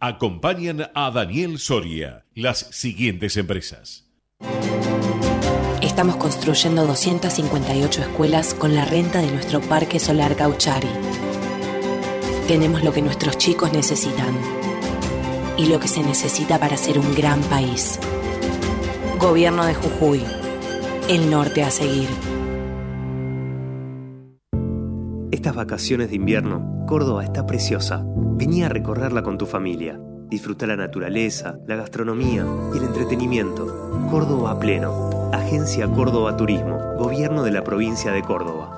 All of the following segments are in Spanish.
Acompañan a Daniel Soria las siguientes empresas. Estamos construyendo 258 escuelas con la renta de nuestro parque solar Gauchari. Tenemos lo que nuestros chicos necesitan y lo que se necesita para ser un gran país. Gobierno de Jujuy. El norte a seguir. Estas vacaciones de invierno, Córdoba está preciosa. Vení a recorrerla con tu familia. Disfruta la naturaleza, la gastronomía y el entretenimiento. Córdoba pleno. Agencia Córdoba Turismo. Gobierno de la provincia de Córdoba.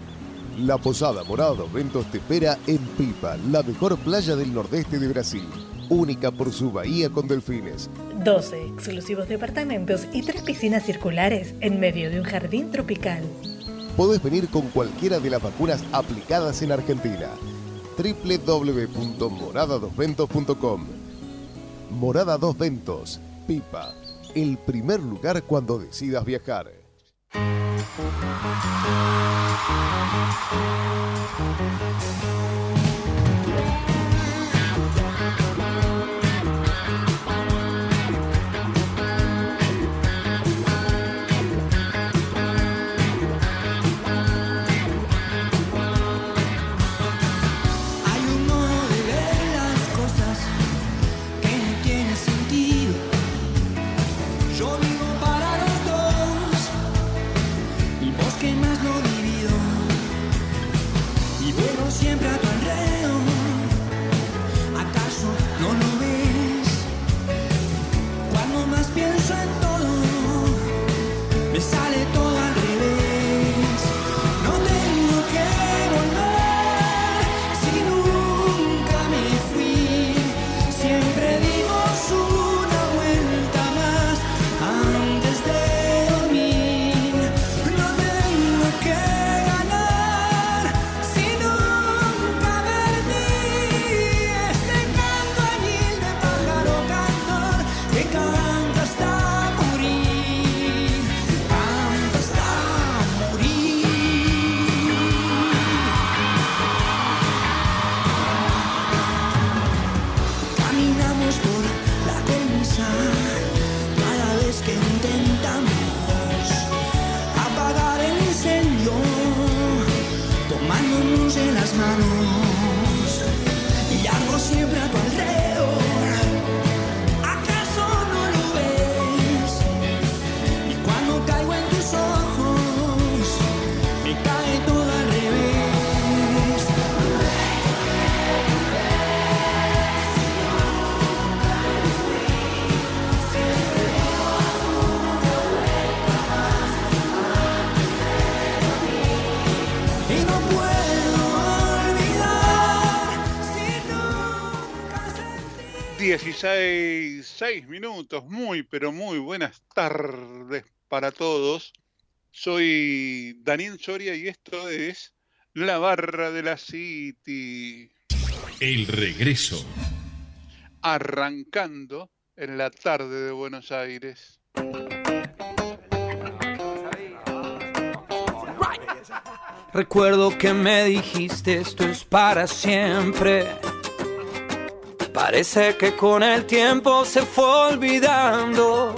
La Posada Morada dos Ventos te espera en Pipa, la mejor playa del nordeste de Brasil. Única por su bahía con delfines. 12 exclusivos departamentos y tres piscinas circulares en medio de un jardín tropical. Podés venir con cualquiera de las vacunas aplicadas en Argentina. www.moradadosventos.com Morada Dos Ventos, Pipa, el primer lugar cuando decidas viajar. Hay 16 seis minutos, muy pero muy buenas tardes para todos. Soy Daniel Soria y esto es La Barra de la City. El regreso. Arrancando en la tarde de Buenos Aires. Recuerdo que me dijiste esto es para siempre. Parece que con el tiempo se fue olvidando.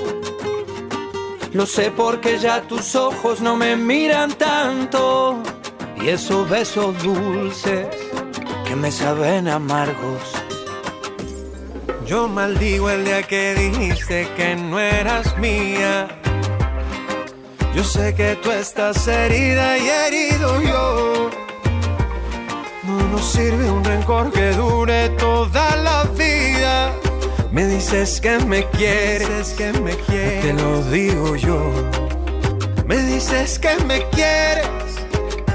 Lo sé porque ya tus ojos no me miran tanto. Y esos besos dulces que me saben amargos. Yo maldigo el día que dijiste que no eras mía. Yo sé que tú estás herida y herido yo. No nos sirve un rencor que dure toda la vida. Me dices que me quieres, que me quieres. Te lo digo yo. Me dices que me quieres,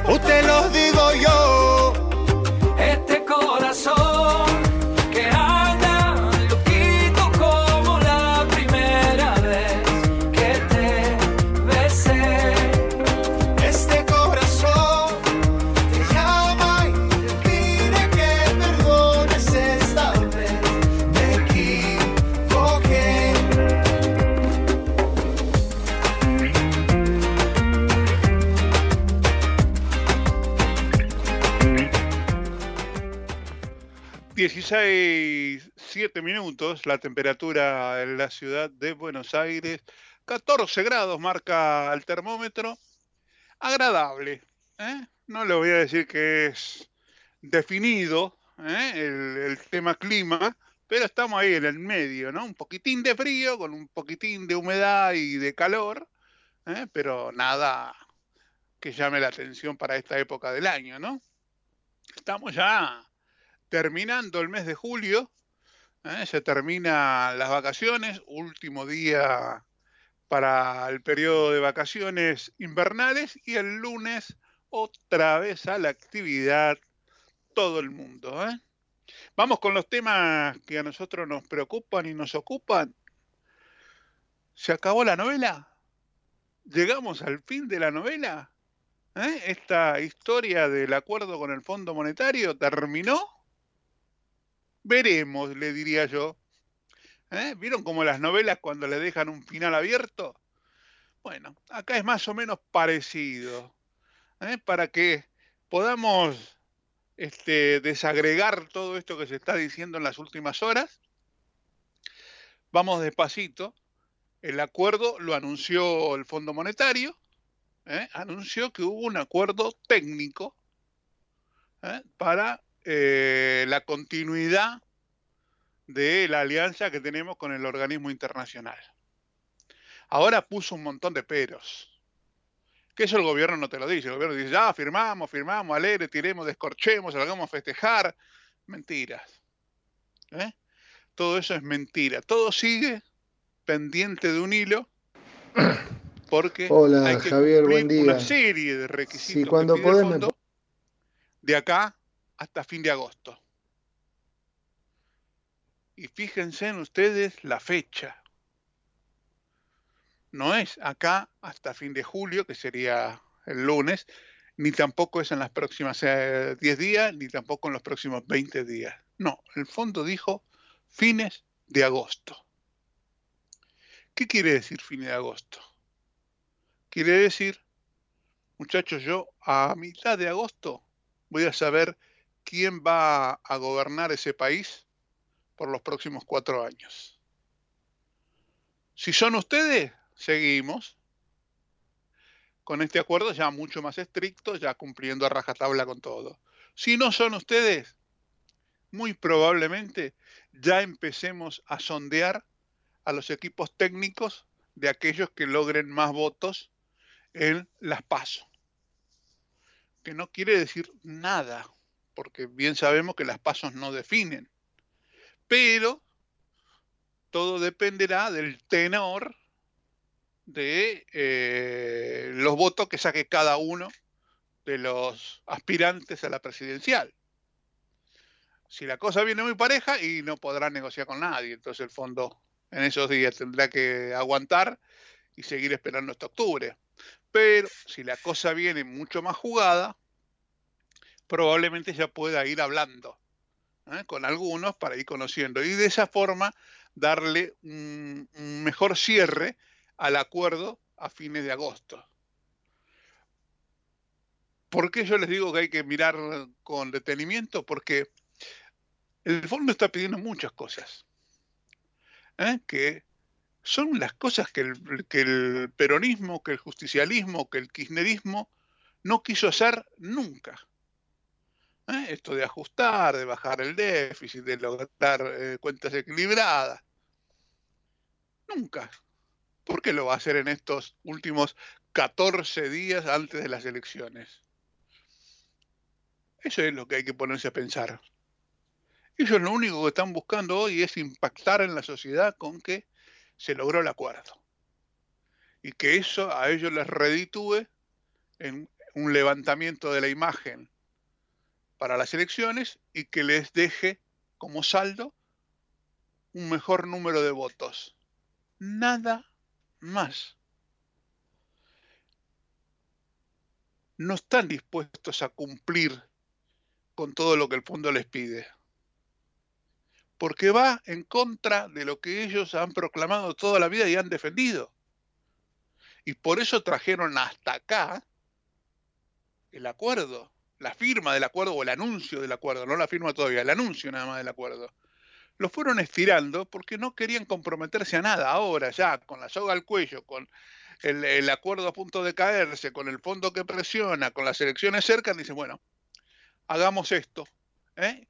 o te lo digo yo. Este corazón 16, 7 minutos, la temperatura en la ciudad de Buenos Aires. 14 grados marca el termómetro. Agradable. ¿eh? No le voy a decir que es definido ¿eh? el, tema clima, pero estamos ahí en el medio, ¿no? Un poquitín de frío con un poquitín de humedad y de calor, ¿eh? pero nada que llame la atención para esta época del año, ¿no? Estamos ya terminando el mes de julio, ¿eh? se terminan las vacaciones, último día para el periodo de vacaciones invernales y el lunes otra vez a la actividad todo el mundo. ¿eh? Vamos con los temas que a nosotros nos preocupan y nos ocupan. ¿Se acabó la novela? ¿Llegamos al fin de la novela? ¿Eh? ¿Esta historia del acuerdo con el Fondo Monetario terminó? Veremos, le diría yo. ¿Eh? ¿Vieron como las novelas cuando le dejan un final abierto? Bueno, acá es más o menos parecido. ¿eh? Para que podamos este, desagregar todo esto que se está diciendo en las últimas horas, vamos despacito. El acuerdo lo anunció el Fondo Monetario, ¿eh? anunció que hubo un acuerdo técnico ¿eh? para eh, la continuidad de la alianza que tenemos con el organismo internacional. Ahora puso un montón de peros. Que eso el gobierno no te lo dice. El gobierno dice, ya, firmamos, firmamos, alegre, tiremos, descorchemos, hagamos festejar. Mentiras. ¿Eh? Todo eso es mentira. Todo sigue pendiente de un hilo porque Hola, hay que Javier, buen día. una serie de requisitos Sí, cuando podés me de acá hasta fin de agosto. Y fíjense en ustedes la fecha. No es acá hasta fin de julio, que sería el lunes, ni tampoco es en las próximas eh, 10 días, ni tampoco en los próximos 20 días. No, el fondo dijo fines de agosto. ¿Qué quiere decir fines de agosto? Quiere decir, muchachos, yo a mitad de agosto voy a saber quién va a gobernar ese país por los próximos cuatro años. Si son ustedes, seguimos con este acuerdo ya mucho más estricto, ya cumpliendo a rajatabla con todo. Si no son ustedes, muy probablemente ya empecemos a sondear a los equipos técnicos de aquellos que logren más votos en las PASO. Que no quiere decir nada, porque bien sabemos que las pasos no definen. Pero todo dependerá del tenor de eh, los votos que saque cada uno de los aspirantes a la presidencial. Si la cosa viene muy pareja y no podrá negociar con nadie, entonces el fondo en esos días tendrá que aguantar y seguir esperando hasta octubre. Pero si la cosa viene mucho más jugada, probablemente ya pueda ir hablando ¿eh? con algunos para ir conociendo y de esa forma darle un, mejor cierre al acuerdo a fines de agosto. ¿Por qué yo les digo que hay que mirar con detenimiento? Porque el fondo está pidiendo muchas cosas, ¿eh? que son las cosas que el, que el peronismo, que el justicialismo, que el kirchnerismo no quiso hacer nunca. ¿Eh? Esto de ajustar, de bajar el déficit, de lograr eh, cuentas equilibradas. Nunca. ¿Por qué lo va a hacer en estos últimos 14 días antes de las elecciones? Eso es lo que hay que ponerse a pensar. Ellos lo único que están buscando hoy es impactar en la sociedad con que se logró el acuerdo. Y que eso a ellos les reditúe en un levantamiento de la imagen para las elecciones y que les deje como saldo un mejor número de votos. Nada más. No están dispuestos a cumplir con todo lo que el fondo les pide. Porque va en contra de lo que ellos han proclamado toda la vida y han defendido. Y por eso trajeron hasta acá el acuerdo. La firma del acuerdo o el anuncio del acuerdo, no la firma todavía, el anuncio nada más del acuerdo, lo fueron estirando porque no querían comprometerse a nada. Ahora ya, con la soga al cuello, con el, acuerdo a punto de caerse, con el fondo que presiona, con las elecciones cerca, dicen, bueno, hagamos esto, ¿eh?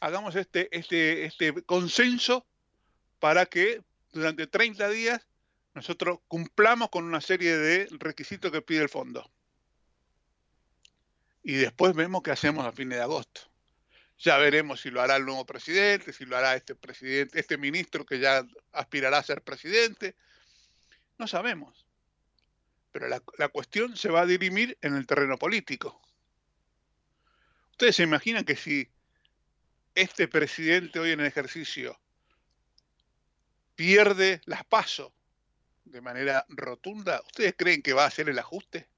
hagamos este, este, este consenso para que durante 30 días nosotros cumplamos con una serie de requisitos que pide el fondo. Y después vemos qué hacemos a fines de agosto. Ya veremos si lo hará el nuevo presidente, si lo hará este presidente, este ministro que ya aspirará a ser presidente. No sabemos. Pero la, la cuestión se va a dirimir en el terreno político. Ustedes se imaginan que si este presidente hoy en el ejercicio pierde las pasos de manera rotunda, ¿ustedes creen que va a hacer el ajuste?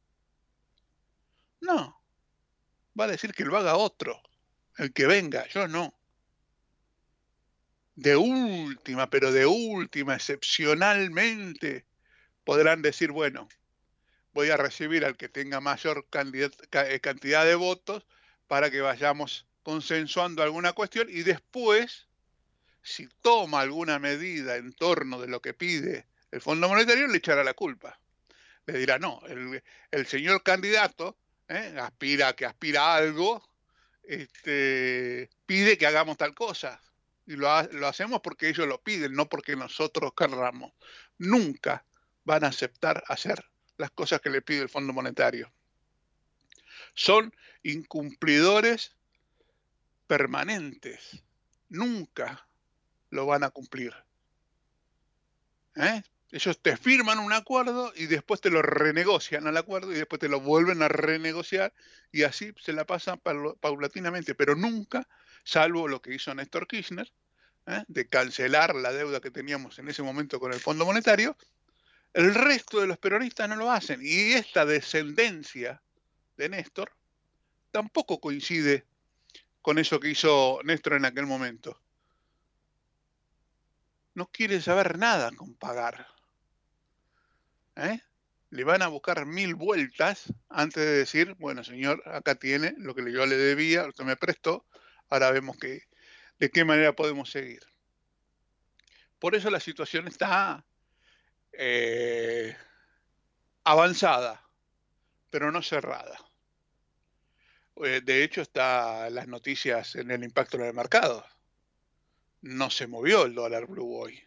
No. Va a decir que lo haga otro, el que venga, yo no. De última, pero de última, excepcionalmente, podrán decir, bueno, voy a recibir al que tenga mayor eh, cantidad de votos para que vayamos consensuando alguna cuestión y después, si toma alguna medida en torno de lo que pide el Fondo Monetario le echará la culpa. Le dirá, no, el, señor candidato ¿eh? aspira que aspira a algo, este, pide que hagamos tal cosa. Y lo, lo hacemos porque ellos lo piden, no porque nosotros querramos. Nunca van a aceptar hacer las cosas que le pide el Fondo Monetario. Son incumplidores permanentes. Nunca lo van a cumplir. ¿Eh? Ellos te firman un acuerdo y después te lo renegocian al acuerdo y después te lo vuelven a renegociar y así se la pasan paulatinamente, pero nunca, salvo lo que hizo Néstor Kirchner, ¿eh? de cancelar la deuda que teníamos en ese momento con el Fondo Monetario, el resto de los peronistas no lo hacen. Y esta descendencia de Néstor tampoco coincide con eso que hizo Néstor en aquel momento. No quiere saber nada con pagar. ¿Eh? le van a buscar mil vueltas antes de decir, bueno, señor, acá tiene lo que yo le debía, usted me prestó, ahora vemos que, de qué manera podemos seguir. Por eso la situación está eh, avanzada, pero no cerrada. Eh, de hecho, está las noticias en el impacto en el mercado. No se movió el dólar blue hoy.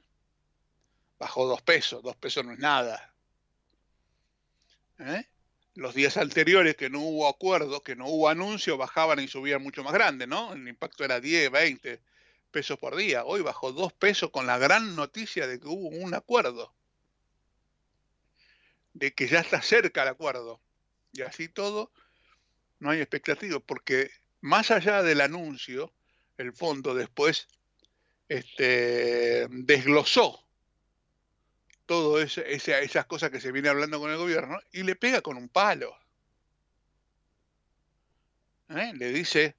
Bajó dos pesos, dos pesos no es nada ¿eh? Los días anteriores que no hubo acuerdo, que no hubo anuncio, bajaban y subían mucho más grande, ¿no? El impacto era 10, 20 pesos por día. Hoy bajó 2 pesos con la gran noticia de que hubo un acuerdo. De que ya está cerca el acuerdo. Y así todo, no hay expectativa, porque más allá del anuncio, el fondo después este, desglosó todas esas cosas que se viene hablando con el gobierno y le pega con un palo. ¿Eh? Le dice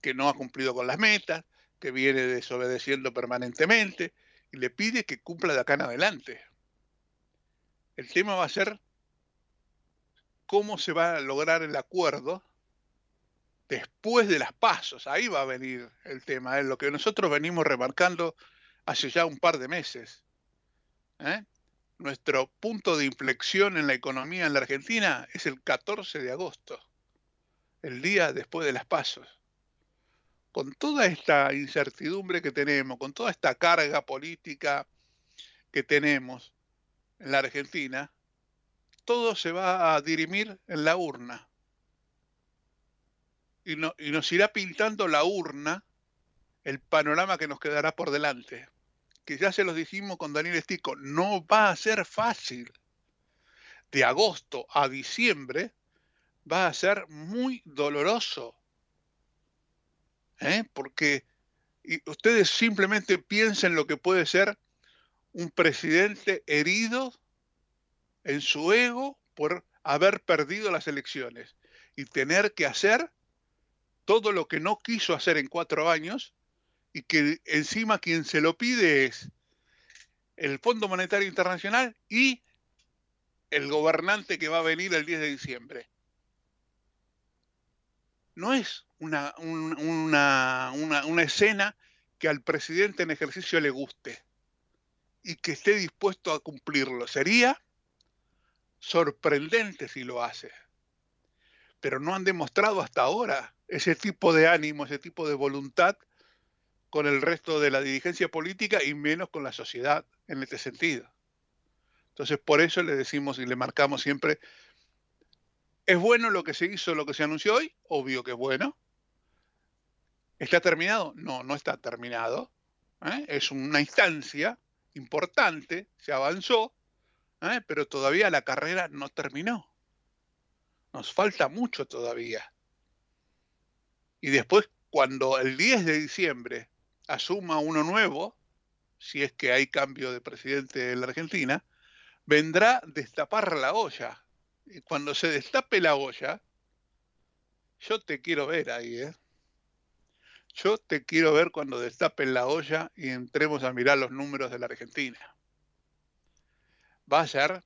que no ha cumplido con las metas, que viene desobedeciendo permanentemente y le pide que cumpla de acá en adelante. El tema va a ser cómo se va a lograr el acuerdo después de las pasos. Ahí va a venir el tema, es ¿eh? lo que nosotros venimos remarcando hace ya un par de meses. ¿eh? Nuestro punto de inflexión en la economía en la Argentina es el 14 de agosto, el día después de las pasos. Con toda esta incertidumbre que tenemos, con toda esta carga política que tenemos en la Argentina, todo se va a dirimir en la urna. Y, y nos irá pintando la urna el panorama que nos quedará por delante que ya se los dijimos con Daniel Estico, no va a ser fácil. De agosto a diciembre va a ser muy doloroso. ¿eh? Porque ustedes simplemente piensen lo que puede ser un presidente herido en su ego por haber perdido las elecciones y tener que hacer todo lo que no quiso hacer en cuatro años y que encima quien se lo pide es el Fondo Monetario Internacional y el gobernante que va a venir el 10 de diciembre. no es una, una, una, escena que al presidente en ejercicio le guste y que esté dispuesto a cumplirlo. Sería sorprendente si lo hace. Pero no han demostrado hasta ahora ese tipo de ánimo, ese tipo de voluntad con el resto de la dirigencia política y menos con la sociedad en este sentido. Entonces, por eso le decimos y le marcamos siempre, ¿es bueno lo que se hizo, lo que se anunció hoy? Obvio que es bueno. ¿Está terminado? No, no está terminado. ¿eh? Es una instancia importante, se avanzó, ¿eh? pero todavía la carrera no terminó. Nos falta mucho todavía. Y después, cuando el 10 de diciembre asuma uno nuevo, si es que hay cambio de presidente en la Argentina, vendrá destapar la olla. Y cuando se destape la olla, yo te quiero ver ahí, ¿eh? Yo te quiero ver cuando destapen la olla y entremos a mirar los números de la Argentina. Va a ser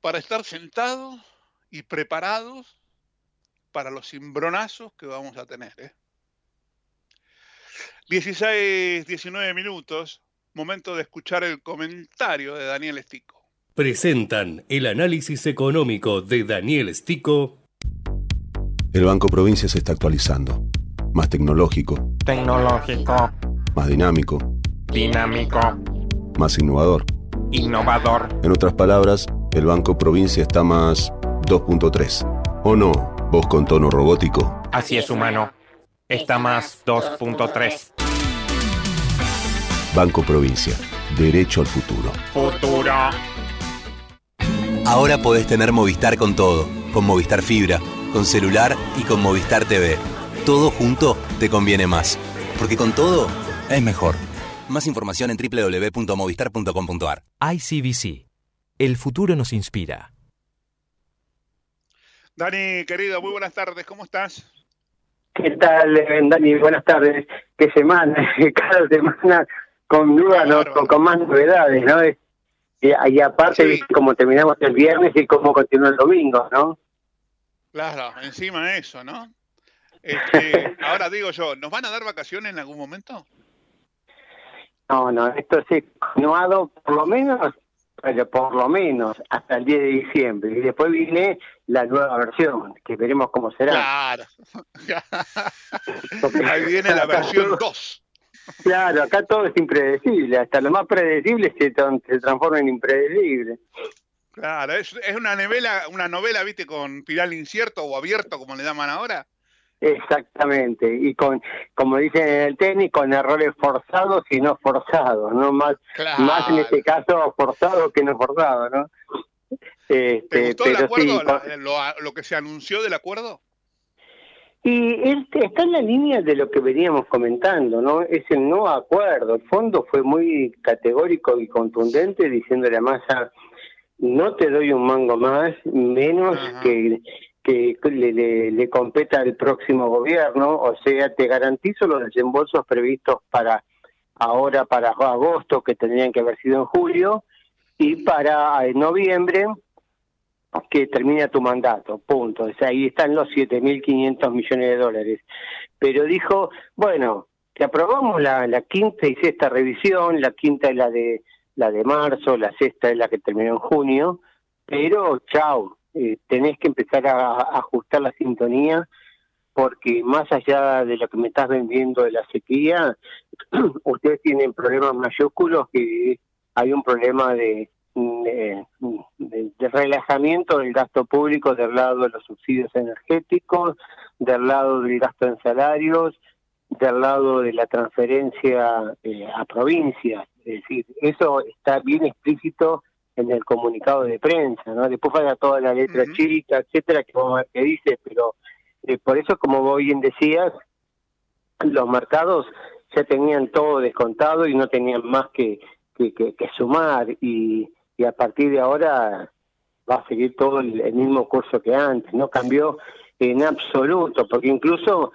para estar sentados y preparados para los cimbronazos que vamos a tener. ¿eh? 16, 19 minutos, momento de escuchar el comentario de Daniel Estico. Presentan el análisis económico de Daniel Estico. El Banco Provincia se está actualizando. Más tecnológico. Tecnológico. Más dinámico. Dinámico. Más innovador. Innovador. En otras palabras, el Banco Provincia está más 2.3. ¿O no? Vos con tono robótico. Así es, humano. Está más 2.3. Banco Provincia. Derecho al futuro. Futuro. Ahora podés tener Movistar con todo. Con Movistar Fibra, con celular y con Movistar TV. Todo junto te conviene más. Porque con todo es mejor. Más información en www.movistar.com.ar. ICBC. El futuro nos inspira. Dani, querido, muy buenas tardes. ¿Cómo estás? ¿Qué tal, Dani? Buenas tardes. ¿Qué semana? Cada semana con dudas, con, más novedades, ¿no? Y, aparte, como terminamos el viernes y cómo continúa el domingo, ¿no? Claro, encima de eso, ¿no? Este, ahora digo yo, ¿nos van a dar vacaciones en algún momento? No, no, esto sí, continuado por lo menos pero por lo menos hasta el 10 de diciembre. Y después viene la nueva versión, que veremos cómo será. Claro. Ahí viene la versión 2. Claro, acá todo es impredecible, hasta lo más predecible se, se transforma en impredecible. Claro, es, es una novela, una novela, viste, con final incierto o abierto, como le llaman ahora. Exactamente, y con, como dicen en el tenis, con errores forzados y no forzados, ¿no? Más, más en este caso forzado que no forzado, ¿no? Este, ¿Te gustó el acuerdo, lo, que se anunció del acuerdo? Y este, está en la línea de lo que veníamos comentando, ¿no? Es el no acuerdo. El fondo fue muy categórico y contundente diciéndole a Massa, no te doy un mango más, menos que que le, le, competa al próximo gobierno, o sea, te garantizo los desembolsos previstos para ahora, para agosto, que tendrían que haber sido en julio, y para noviembre, que termina tu mandato, punto. O sea, ahí están los 7.500 millones de dólares. Pero dijo, bueno, te aprobamos la, la quinta y sexta revisión, la quinta es la de la de marzo, la sexta es la que terminó en junio, pero chao, eh, tenés que empezar a, ajustar la sintonía porque más allá de lo que me estás vendiendo de la sequía, ustedes tienen problemas mayúsculos que hay un problema de, de, relajamiento del gasto público del lado de los subsidios energéticos, del lado del gasto en salarios, del lado de la transferencia eh, a provincias. Es decir, eso está bien explícito en el comunicado de prensa, ¿no? Después falta toda la letra chica, etcétera, que vamos a ver qué dice, pero eh, por eso, como vos bien decías, los mercados ya tenían todo descontado y no tenían más que, que, sumar y, y a partir de ahora va a seguir todo el, mismo curso que antes, no cambió en absoluto, porque incluso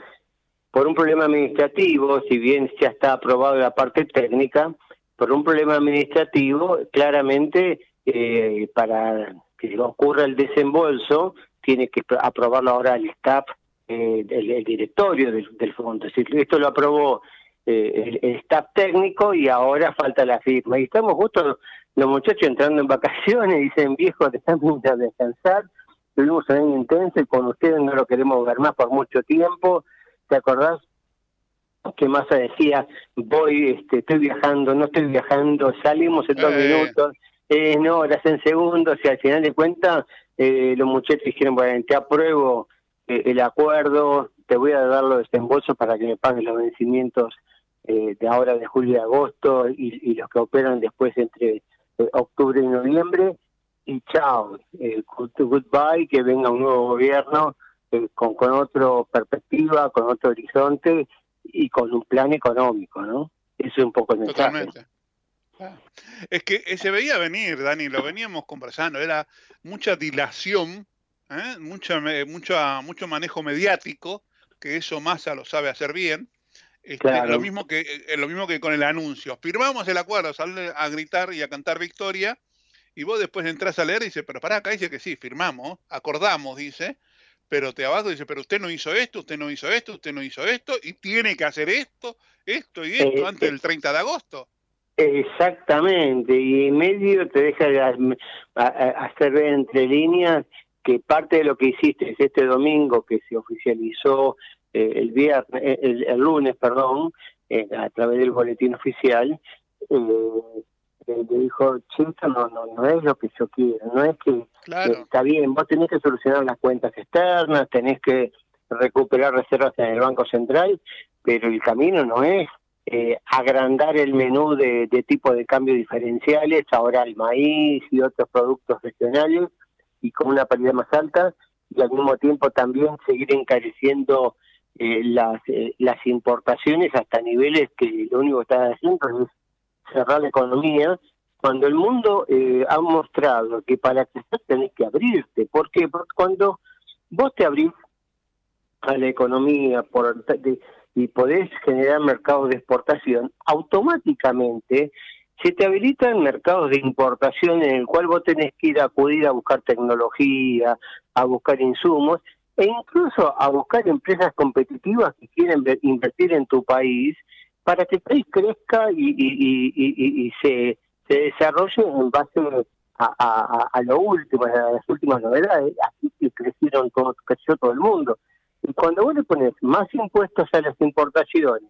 por un problema administrativo, si bien ya está aprobado la parte técnica, por un problema administrativo, claramente eh, para que ocurra el desembolso, tiene que aprobarlo ahora el STAP eh, el, directorio del, del, fondo. Es decir, esto lo aprobó eh, el, staff técnico y ahora falta la firma. Y estamos justo los muchachos entrando en vacaciones y dicen, viejo, dejamos de descansar, tuvimos un año intenso y con ustedes no lo queremos ver más por mucho tiempo. ¿Te acordás? que Massa decía, voy, este, estoy viajando, no estoy viajando, salimos en dos Eh. minutos, eh, no, horas en segundos, y al final de cuentas eh, los muchachos dijeron, bueno, te apruebo eh, el acuerdo, te voy a dar los desembolsos para que me paguen los vencimientos eh, de ahora de julio y agosto y, los que operan después entre eh, octubre y noviembre, y chao, eh, good- goodbye, que venga un nuevo gobierno eh, con, con otra perspectiva, con otro horizonte y con un plan económico, ¿no? Eso es un poco el mensaje. Totalmente. Es que se veía venir, Dani, lo veníamos conversando, era mucha dilación, mucha, mucha, mucho manejo mediático, que eso Massa lo sabe hacer bien. Este, Claro. lo, mismo que, eh, lo mismo que con el anuncio. Firmamos el acuerdo, sale a gritar y a cantar victoria, y vos después entras a leer y dice, pero pará, acá dice que sí, firmamos, acordamos, dice, pero te abajo dice, pero usted no hizo esto, usted no hizo esto, usted no hizo esto, y tiene que hacer esto, esto y esto Eh, antes del 30 de agosto. Exactamente, y en medio te deja hacer ver entre líneas que parte de lo que hiciste este domingo, que se oficializó eh, el viernes, eh, el, el lunes, perdón, eh, a través del boletín oficial, eh, eh, le dijo, esto no, no, no es lo que yo quiero, no es que Claro. está bien, vos tenés que solucionar las cuentas externas, tenés que recuperar reservas en el Banco Central, pero el camino no es eh, agrandar el menú de, de tipo de cambio diferenciales, ahora el maíz y otros productos regionales y con una paridad más alta, y al mismo tiempo también seguir encareciendo eh, las, eh, las importaciones hasta niveles que lo único que está haciendo es cerrar la economía, cuando el mundo eh, ha mostrado que para crecer tenés que abrirte. ¿Por qué? Porque cuando vos te abrís a la economía por, de- y podés generar mercados de exportación, automáticamente se te habilitan mercados de importación en el cual vos tenés que ir a acudir a buscar tecnología, a buscar insumos e incluso a buscar empresas competitivas que quieren ver- invertir en tu país para que el país crezca y, se, desarrolle en base a, lo último, a las últimas novedades. Así que crecieron todo, creció todo el mundo. Y cuando vos le pones más impuestos a las importaciones,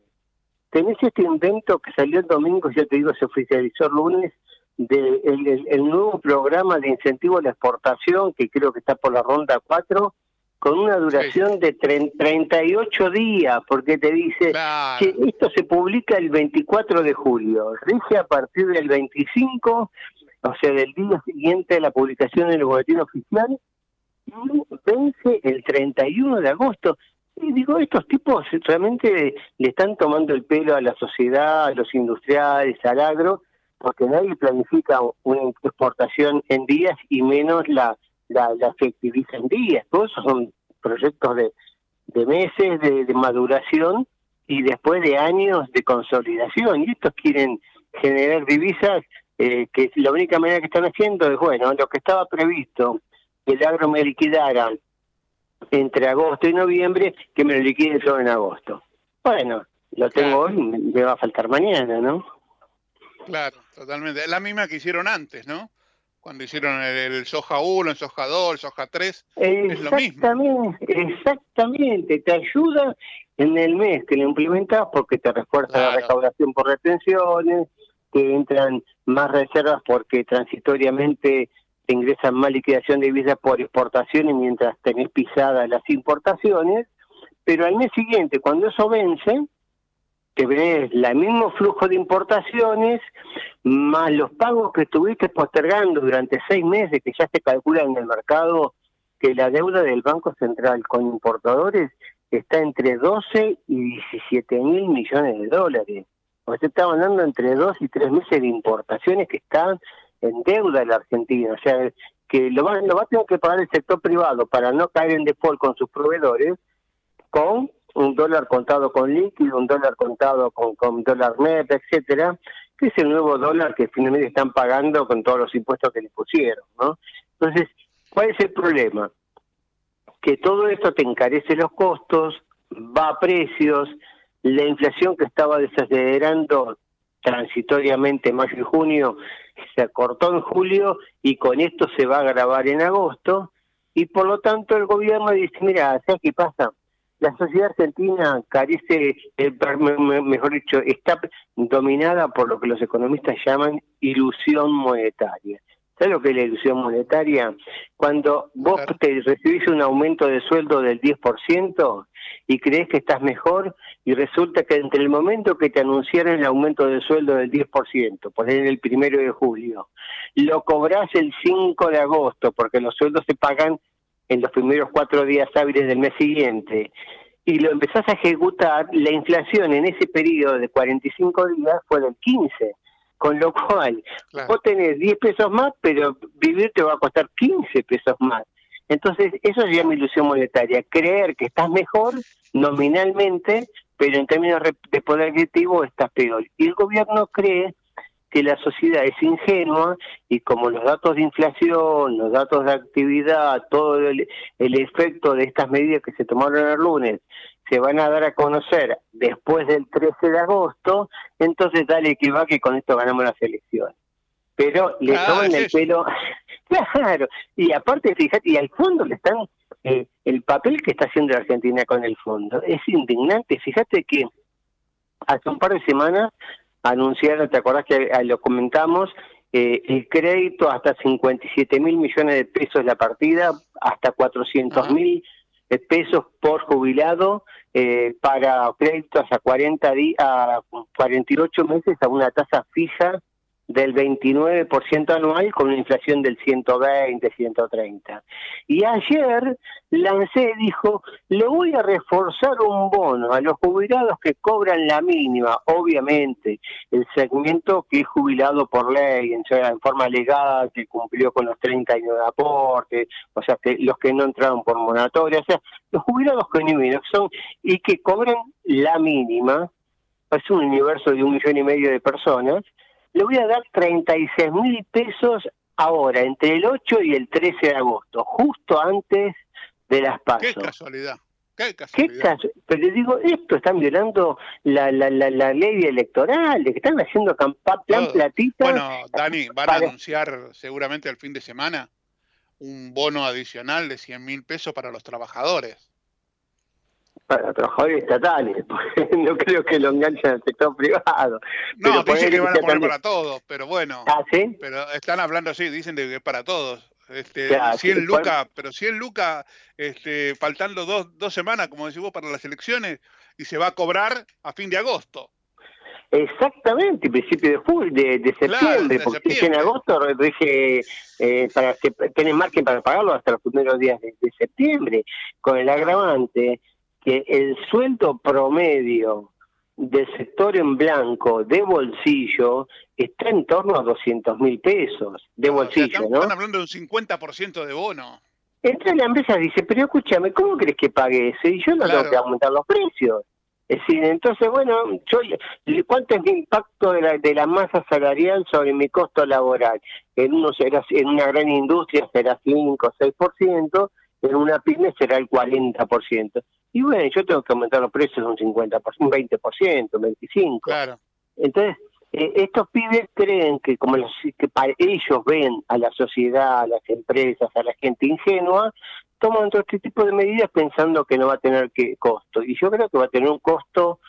tenés este invento que salió el domingo, ya te digo, se oficializó el lunes, de el, el- el nuevo programa de incentivo a la exportación, que creo que está por la ronda 4, con una duración de tren- 38 días, porque te dice que esto se publica el 24 de julio, rige a partir del 25, o sea, del día siguiente de la publicación en el boletín oficial, y vence el 31 de agosto. Y digo, estos tipos realmente le están tomando el pelo a la sociedad, a los industriales, al agro, porque nadie planifica una exportación en días y menos la, la, la efectiviza en días. Todos esos son proyectos de, de meses de, de maduración y después de años de consolidación. Y estos quieren generar divisas eh, que la única manera que están haciendo es, bueno, lo que estaba previsto, que el agro me liquidara entre agosto y noviembre, que me lo liquide solo en agosto. Bueno, lo tengo hoy, me- me va a faltar mañana, ¿no? Claro, totalmente. La misma que hicieron antes, ¿no? Cuando hicieron el, el soja 1, el soja 2, el soja 3, es lo mismo. Exactamente, exactamente. Te ayuda en el mes que lo implementas porque te refuerza la recaudación por retenciones, que entran más reservas porque transitoriamente te ingresan más liquidación de divisas por exportaciones mientras tenés pisadas las importaciones, pero al mes siguiente, cuando eso vence, te ves el mismo flujo de importaciones más los pagos que estuviste postergando durante seis meses, que ya se calcula en el mercado que la deuda del Banco Central con importadores está entre 12 y 17 mil millones de dólares. O sea, estamos hablando entre dos y tres meses de importaciones que están en deuda la Argentina. O sea, que lo va, lo va a tener que pagar el sector privado para no caer en default con sus proveedores, con un dólar contado con líquido, un dólar contado con, con dólar net, etcétera, que es el nuevo dólar que finalmente están pagando con todos los impuestos que le pusieron, ¿no? Entonces, ¿cuál es el problema? que todo esto te encarece los costos, va a precios, la inflación que estaba desacelerando transitoriamente en mayo y junio se acortó en julio y con esto se va a agravar en agosto y por lo tanto el gobierno dice, mira, ¿sabes qué pasa? La sociedad argentina carece, eh, mejor dicho, está dominada por lo que los economistas llaman ilusión monetaria. ¿Sabes lo que es la ilusión monetaria? Cuando vos te recibís un aumento de sueldo del 10% y crees que estás mejor y resulta que entre el momento que te anunciaron el aumento de sueldo del 10%, por el primero de julio, lo cobras el 5 de agosto, porque los sueldos se pagan en los primeros cuatro días hábiles del mes siguiente, y lo empezás a ejecutar, la inflación en ese periodo de 45 días fue del 15 con lo cual, vos tenés 10 pesos más, pero vivir te va a costar 15 pesos más. Entonces, eso se llama ilusión monetaria, creer que estás mejor nominalmente, pero en términos de poder adquisitivo estás peor. Y el gobierno cree que la sociedad es ingenua y como los datos de inflación, los datos de actividad, todo el, el efecto de estas medidas que se tomaron el lunes se van a dar a conocer después del 13 de agosto, entonces dale que va que con esto ganamos las elecciones. Pero le ah, toman el pelo, claro, y aparte, fíjate, y al fondo le están, eh, el papel que está haciendo la Argentina con el fondo es indignante, fíjate que hace un par de semanas anunciaron, ¿te acordás que eh, lo comentamos? Eh, el crédito hasta 57 mil millones de pesos la partida, hasta 400 mil pesos por jubilado eh, para créditos a 40 a 48 meses a una tasa fija del 29% anual con una inflación del 120, 130. Y ayer Lancé dijo, le voy a reforzar un bono a los jubilados que cobran la mínima, obviamente, el segmento que es jubilado por ley, en, forma legal, que cumplió con los 30 años de aporte, o sea, que los que no entraron por moratoria, o sea, los jubilados genuinos son y que cobran la mínima, es un universo de un millón y medio de personas, le voy a dar 36 mil pesos ahora, entre el 8 y el 13 de agosto, justo antes de las pasos. Qué casualidad. Qué casualidad. Pero le digo, esto están violando la, la, la, ley electoral, de que están haciendo plan platita. Bueno, Dani, van a anunciar seguramente el fin de semana un bono adicional de 100 mil pesos para los trabajadores para trabajadores estatales, porque no creo que lo enganchen al sector privado. No, dicen que van a poner para todos, pero bueno. ¿Ah, sí? Pero están hablando así, dicen de que es para todos. Este, 100 lucas, pero 100 lucas, este, faltando dos, dos semanas, como decís vos, para las elecciones, y se va a cobrar a fin de agosto. Exactamente, principio de julio, de, septiembre, porque en agosto dije eh, para que tienen margen para pagarlo hasta los primeros días de septiembre, con el agravante que el sueldo promedio del sector en blanco de bolsillo está en torno a 200 mil pesos de bolsillo, ¿no? Están hablando de un 50% de bono. Entonces la empresa dice, pero escúchame, ¿cómo crees que pague eso? Y yo no tengo que aumentar los precios. Es decir, entonces, bueno, yo, ¿cuánto es el impacto de la, de la masa salarial sobre mi costo laboral? En, uno será, en una gran industria será 5 o 6%, en una pyme será el 40%. Y bueno, yo tengo que aumentar los precios un 50%, un 20%, un 25%. Claro. Entonces, eh, estos pibes creen que como los, que para ellos ven a la sociedad, a las empresas, a la gente ingenua, toman todo este tipo de medidas pensando que no va a tener que costo. Y yo creo que va a tener un costo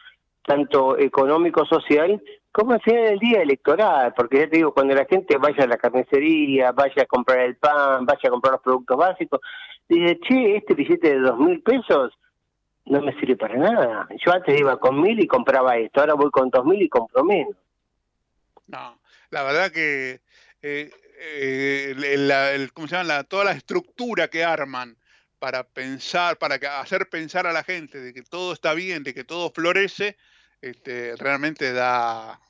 tanto económico, social, como al final del día electoral, porque ya te digo, cuando la gente vaya a la carnicería, vaya a comprar el pan, vaya a comprar los productos básicos, dice, che, este billete de dos mil pesos no me sirve para nada. Yo antes iba con mil y compraba esto, ahora voy con dos mil y compro menos. No, la verdad que eh, eh, ¿cómo se llama? La, toda la estructura que arman para pensar, para hacer pensar a la gente de que todo está bien, de que todo florece, este, realmente da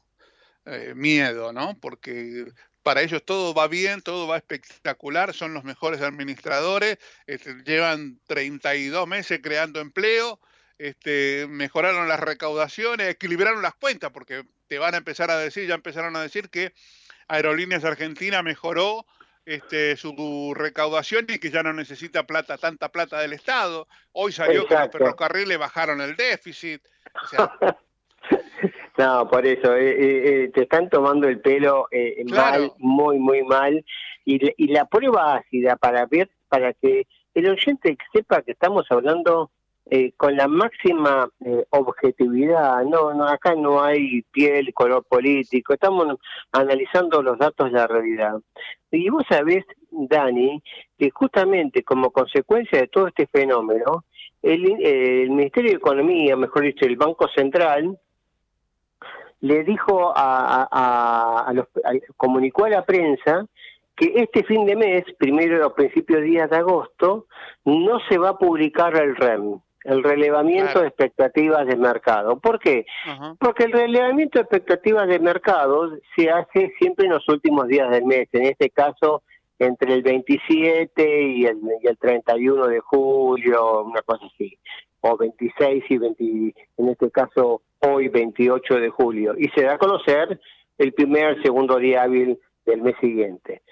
eh, miedo, ¿no? Porque para ellos todo va bien, todo va espectacular, son los mejores administradores, este, llevan 32 meses creando empleo, este, mejoraron las recaudaciones, equilibraron las cuentas, porque te van a empezar a decir, ya empezaron a decir que Aerolíneas Argentina mejoró este, su recaudación y que ya no necesita plata, tanta plata del Estado. Hoy salió que los ferrocarriles bajaron el déficit. O sea, No, por eso, eh, eh, eh, te están tomando el pelo eh, Claro. mal, muy, muy mal. Y, la- y la prueba ácida para ver, para que el oyente sepa que estamos hablando eh, con la máxima eh, objetividad. No, no, acá no hay piel, color político. Estamos analizando los datos de la realidad. Y vos sabés, Dani, que justamente como consecuencia de todo este fenómeno, el, el Ministerio de Economía, mejor dicho, el Banco Central, le dijo a, a- los, a- comunicó a la prensa que este fin de mes, primero a principios días de agosto, no se va a publicar el REM, el relevamiento de expectativas de mercado. ¿Por qué? Porque el relevamiento de expectativas de mercado se hace siempre en los últimos días del mes, en este caso entre el 27 y el, y el 31 de julio, una cosa así, o 26 y 20, en este caso hoy 28 de julio, y se da a conocer el primer, segundo día hábil del mes siguiente.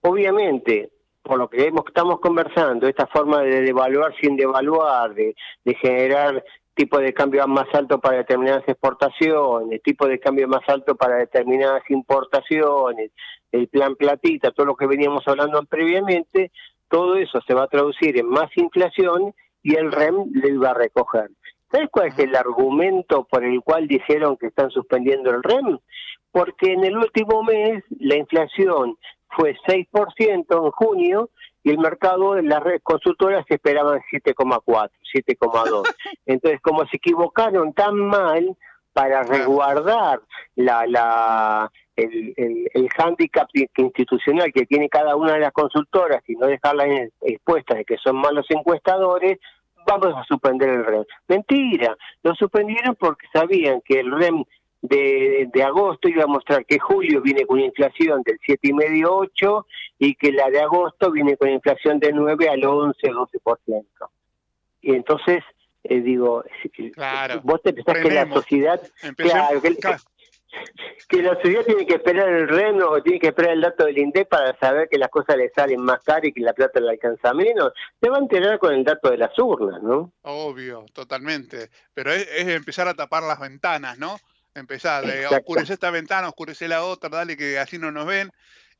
Obviamente, por lo que estamos conversando, esta forma de devaluar sin devaluar, de, generar tipo de cambio más alto para determinadas exportaciones, tipo de cambio más alto para determinadas importaciones, el plan platita, todo lo que veníamos hablando previamente, todo eso se va a traducir en más inflación y el REM lo iba a recoger. ¿Sabes cuál es el argumento por el cual dijeron que están suspendiendo el REM? Porque en el último mes la inflación fue 6% en junio y el mercado, las redes consultoras esperaban 7,4, 7,2. Entonces, como se equivocaron tan mal para resguardar la, la, el, el, el hándicap institucional que tiene cada una de las consultoras y no dejarlas expuestas de que son malos encuestadores, vamos a suspender el REM. Mentira, lo suspendieron porque sabían que el REM de, de agosto iba a mostrar que julio viene con inflación del 7,5-8 y que la de agosto viene con inflación de 9 al 11-12%. Y entonces, eh, digo, si- vos te pensás que la sociedad, Empecemos- claro, que, que la sociedad tiene que esperar el REN o tiene que esperar el dato del INDEC para saber que las cosas le salen más caras y que la plata le alcanza menos, se va a enterar con el dato de las urnas, ¿no? Obvio, totalmente. Pero es, es empezar a tapar las ventanas, ¿no? Empezar, de oscurece esta ventana, oscurece la otra, dale que así no nos ven.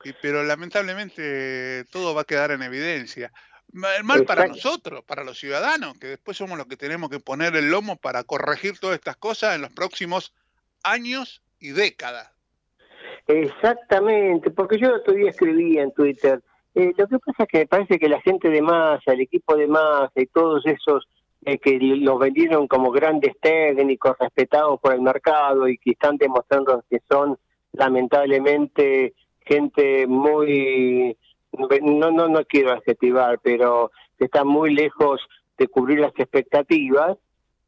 Y, pero lamentablemente todo va a quedar en evidencia. Ma- Mal para nosotros, para los ciudadanos, que después somos los que tenemos que poner el lomo para corregir todas estas cosas en los próximos años y décadas. Exactamente, porque yo el otro día escribí en Twitter, eh, lo que pasa es que me parece que la gente de Massa, el equipo de Massa y todos esos eh, que los vendieron como grandes técnicos respetados por el mercado y que están demostrando que son lamentablemente gente muy, no, no, no quiero adjetivar, pero que están muy lejos de cubrir las expectativas,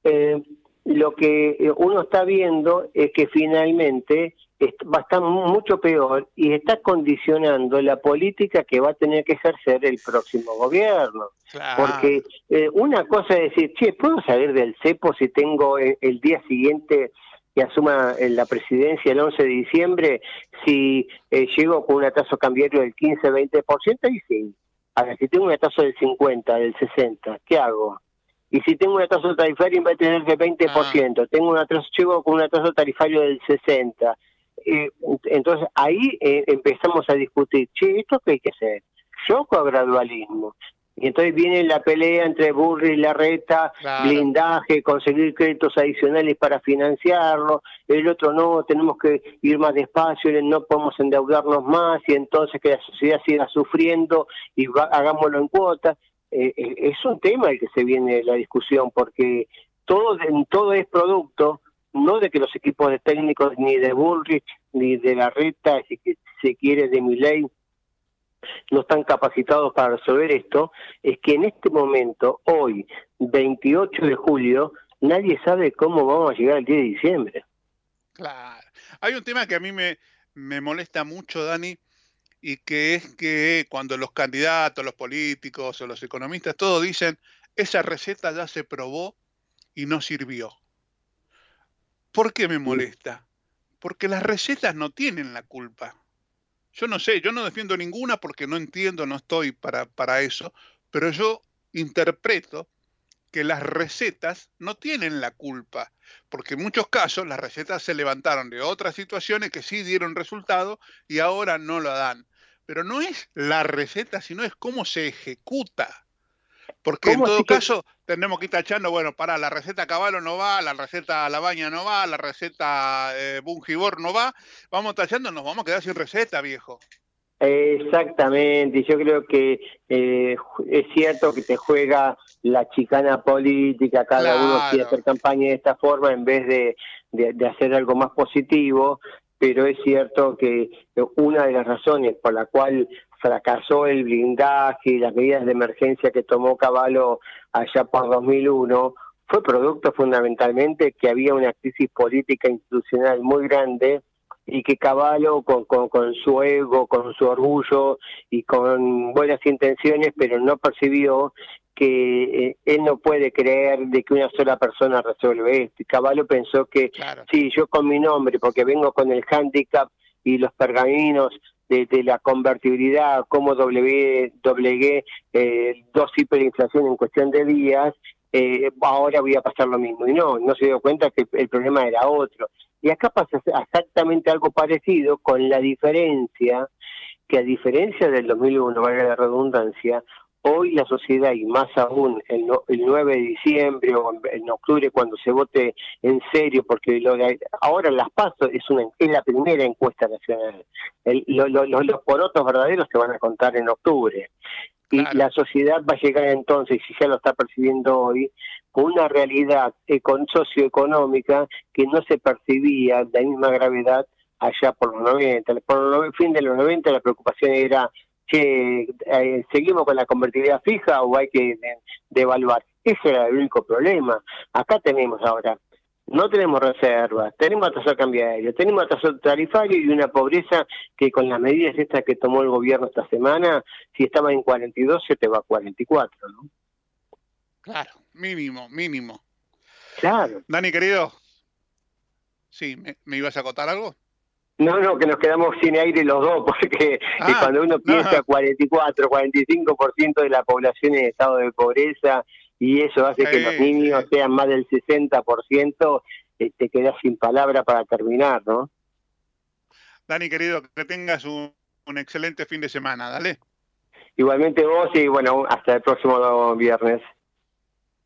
eh, lo que eh, uno está viendo es que finalmente va a estar mu- mucho peor y está condicionando la política que va a tener que ejercer el próximo gobierno. Porque eh, una cosa es decir, che, ¿puedo salir del cepo si tengo eh, el día siguiente que asuma la presidencia el 11 de diciembre, si eh, llego con una tasa cambiario del 15-20%? Y sí. Ahora, si tengo una tasa del 50, del 60, ¿qué hago? Y si tengo una tasa tarifaria en vez de tener de 20%, tengo una tasa, llego con una tasa tarifaria del 60%. Eh, entonces ahí eh, empezamos a discutir, che, ¿esto qué hay que hacer? ¿Shock o gradualismo? Y entonces viene la pelea entre Burri y Larreta, Claro. blindaje, conseguir créditos adicionales para financiarlo, el otro no, tenemos que ir más despacio, no podemos endeudarnos más y entonces que la sociedad siga sufriendo y va- hagámoslo en cuotas. Eh, eh, es un tema el que se viene la discusión porque todo, todo es producto no de que los equipos de técnicos ni de Bullrich ni de Larreta, si que se quiere de Miley, no están capacitados para resolver esto, es que en este momento, hoy, 28 de julio, nadie sabe cómo vamos a llegar al 10 de diciembre. Claro. Hay un tema que a mí me, me molesta mucho, Dani, y que es que cuando los candidatos, los políticos o los economistas, todos dicen, esa receta ya se probó y no sirvió. ¿Por qué me molesta? Porque las recetas no tienen la culpa. yo no sé, yo no defiendo ninguna porque no entiendo, no estoy para, para eso, pero yo interpreto que las recetas no tienen la culpa, porque en muchos casos las recetas se levantaron de otras situaciones que sí dieron resultado y ahora no lo dan. Pero no es la receta, sino es cómo se ejecuta. Porque en todo caso tenemos que ir tachando, bueno, para la receta caballo no va, la receta Labaña no va, la receta eh, Bungibor no va, vamos tachando, nos vamos a quedar sin receta, viejo. Exactamente, yo creo que eh, es cierto que te juega la chicana política, cada uno quiere hacer campaña de esta forma en vez de, de, hacer algo más positivo, pero es cierto que una de las razones por la cual fracasó el blindaje y las medidas de emergencia que tomó Caballo allá por 2001 fue producto fundamentalmente que había una crisis política institucional muy grande y que Caballo con, con, su ego, con su orgullo y con buenas intenciones, pero no percibió que eh, él no puede creer de que una sola persona resuelve esto. Y Caballo pensó que sí, yo con mi nombre, porque vengo con el handicap y los pergaminos de, la convertibilidad, cómo doblegué, doblegué eh, dos hiperinflación en cuestión de días, eh, ahora voy a pasar lo mismo. Y no, no se dio cuenta que el problema era otro. Y acá pasa exactamente algo parecido con la diferencia que a diferencia del 2001, valga la redundancia, hoy la sociedad y más aún el, 9 de diciembre o en octubre cuando se vote en serio, porque lo ahora las pasos es, una, es la primera encuesta nacional. los porotos verdaderos se van a contar en octubre. Y la sociedad va a llegar entonces, si ya lo está percibiendo hoy, con una realidad socioeconómica que no se percibía de la misma gravedad allá por los 90. Por el fin de los 90 la preocupación era que eh, seguimos con la convertibilidad fija o hay que devaluar. Ese era el único problema. Acá tenemos ahora, no tenemos reservas, tenemos atraso cambiario, tenemos atraso tarifario y una pobreza que con las medidas estas que tomó el gobierno esta semana, si estaba en 42 se te va a 44, ¿no? Claro, mínimo, mínimo. Claro. Dani, querido, sí, ¿me, ibas a acotar algo? No, no, que nos quedamos sin aire los dos, porque ah, cuando uno piensa 44, 45% de la población en estado de pobreza y eso hace que los niños sean más del 60%, eh, te quedas sin palabra para terminar, ¿no? Dani, querido, que tengas un, excelente fin de semana, dale. Igualmente vos y bueno, hasta el próximo viernes.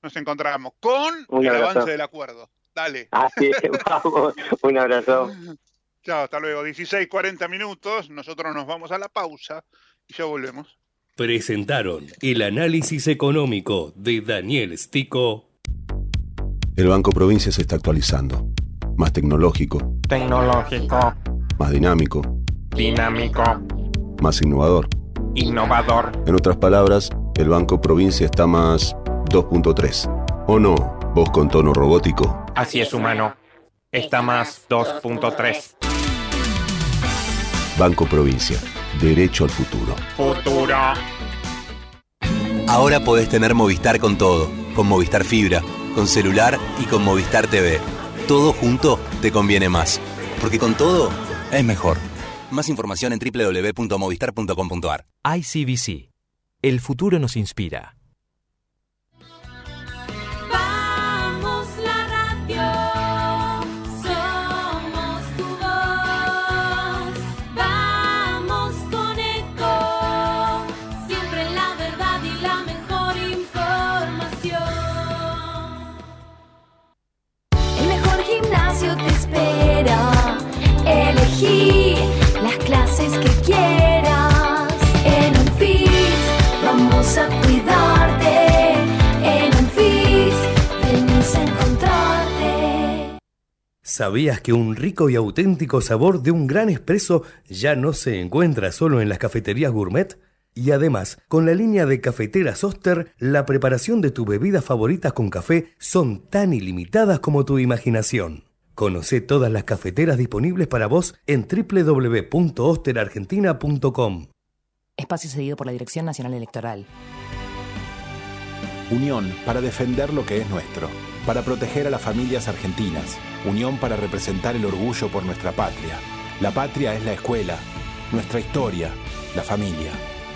Nos encontramos con el avance del acuerdo. Dale. Así vamos, un abrazo. Chao, hasta luego. 16, 40 minutos. Nosotros nos vamos a la pausa y ya volvemos. Presentaron el análisis económico de Daniel Stico. El Banco Provincia se está actualizando. Más tecnológico. Tecnológico. Más dinámico. Dinámico. Más innovador. Innovador. En otras palabras, el Banco Provincia está más 2.3. ¿O no? Vos con tono robótico. Así es, humano. Está más 2.3. Banco Provincia. Derecho al futuro. Futuro. Ahora podés tener Movistar con todo. Con Movistar Fibra, con celular y con Movistar TV. Todo junto te conviene más. Porque con todo es mejor. Más información en www.movistar.com.ar. ICBC. El futuro nos inspira. ¿Sabías que un rico y auténtico sabor de un gran espresso ya no se encuentra solo en las cafeterías gourmet? Y además, con la línea de cafeteras Oster, la preparación de tus bebidas favoritas con café son tan ilimitadas como tu imaginación. Conoce todas las cafeteras disponibles para vos en www.osterargentina.com. Espacio cedido por la Dirección Nacional Electoral. Unión para defender lo que es nuestro, para proteger a las familias argentinas, unión para representar el orgullo por nuestra patria. La patria es la escuela, nuestra historia, la familia,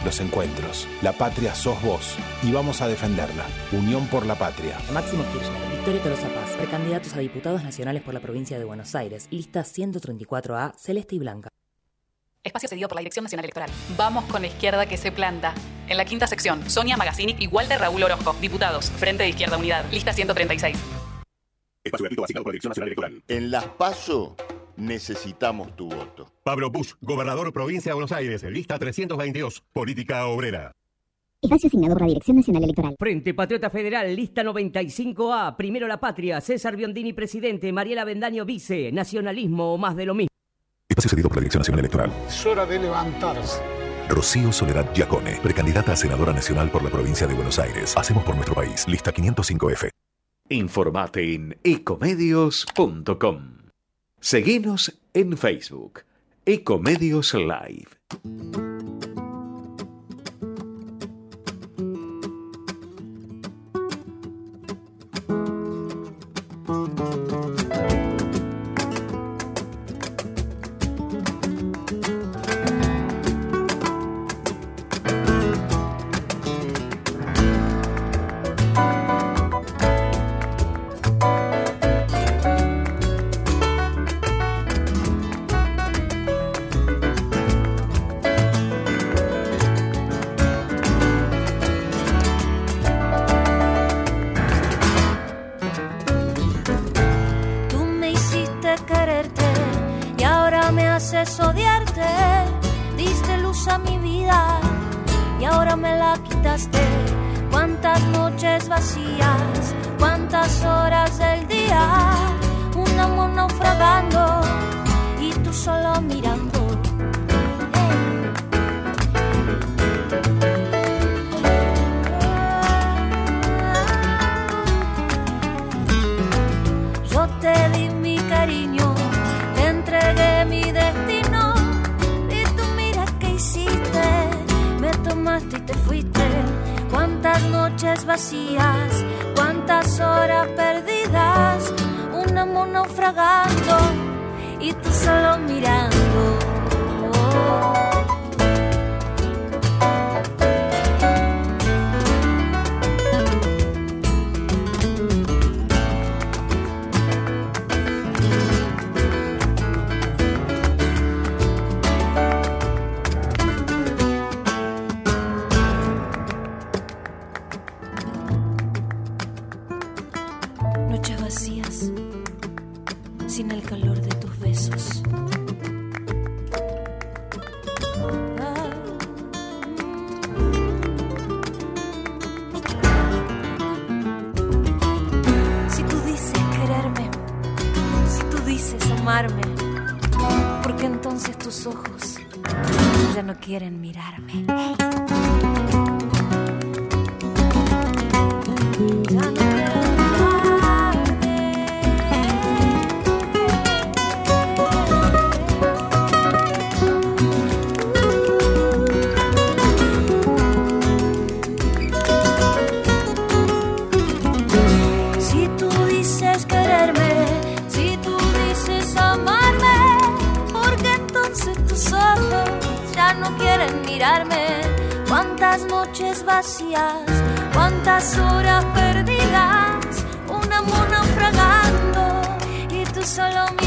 los encuentros. La patria sos vos y vamos a defenderla. Unión por la patria. Máximo Kirchner, Victoria Tolosa Paz, precandidatos a diputados nacionales por la provincia de Buenos Aires, lista 134A, celeste y blanca. Espacio cedido por la Dirección Nacional Electoral. Vamos con la izquierda que se planta. En la quinta sección, Sonia Magazzini y Walter Raúl Orozco, diputados, Frente de Izquierda Unidad, lista 136. Espacio gratuito asignado por la Dirección Nacional Electoral. En las PASO necesitamos tu voto. Pablo Bush, gobernador provincia de Buenos Aires, lista 322, política obrera. Espacio asignado por la Dirección Nacional Electoral. Frente Patriota Federal, lista 95A, Primero la Patria, César Biondini presidente, Mariela Bendaño vice, nacionalismo o más de lo mismo. Espacio cedido por la Dirección Nacional Electoral. Es hora de levantarse. Rocío Soledad Giacone, precandidata a senadora nacional por la provincia de Buenos Aires. Hacemos por nuestro país. Lista 505F. Informate en ecomedios.com. Seguinos en Facebook. Ecomedios Live. Amor naufragando y tú solo.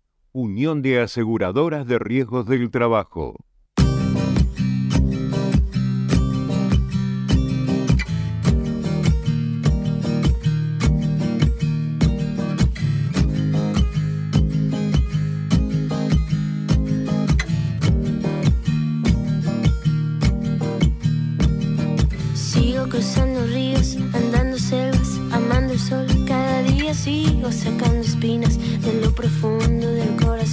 Unión de Aseguradoras de Riesgos del Trabajo. Sigo cruzando ríos, andando selvas, amando el sol. Cada día sigo sacando espinas de lo profundo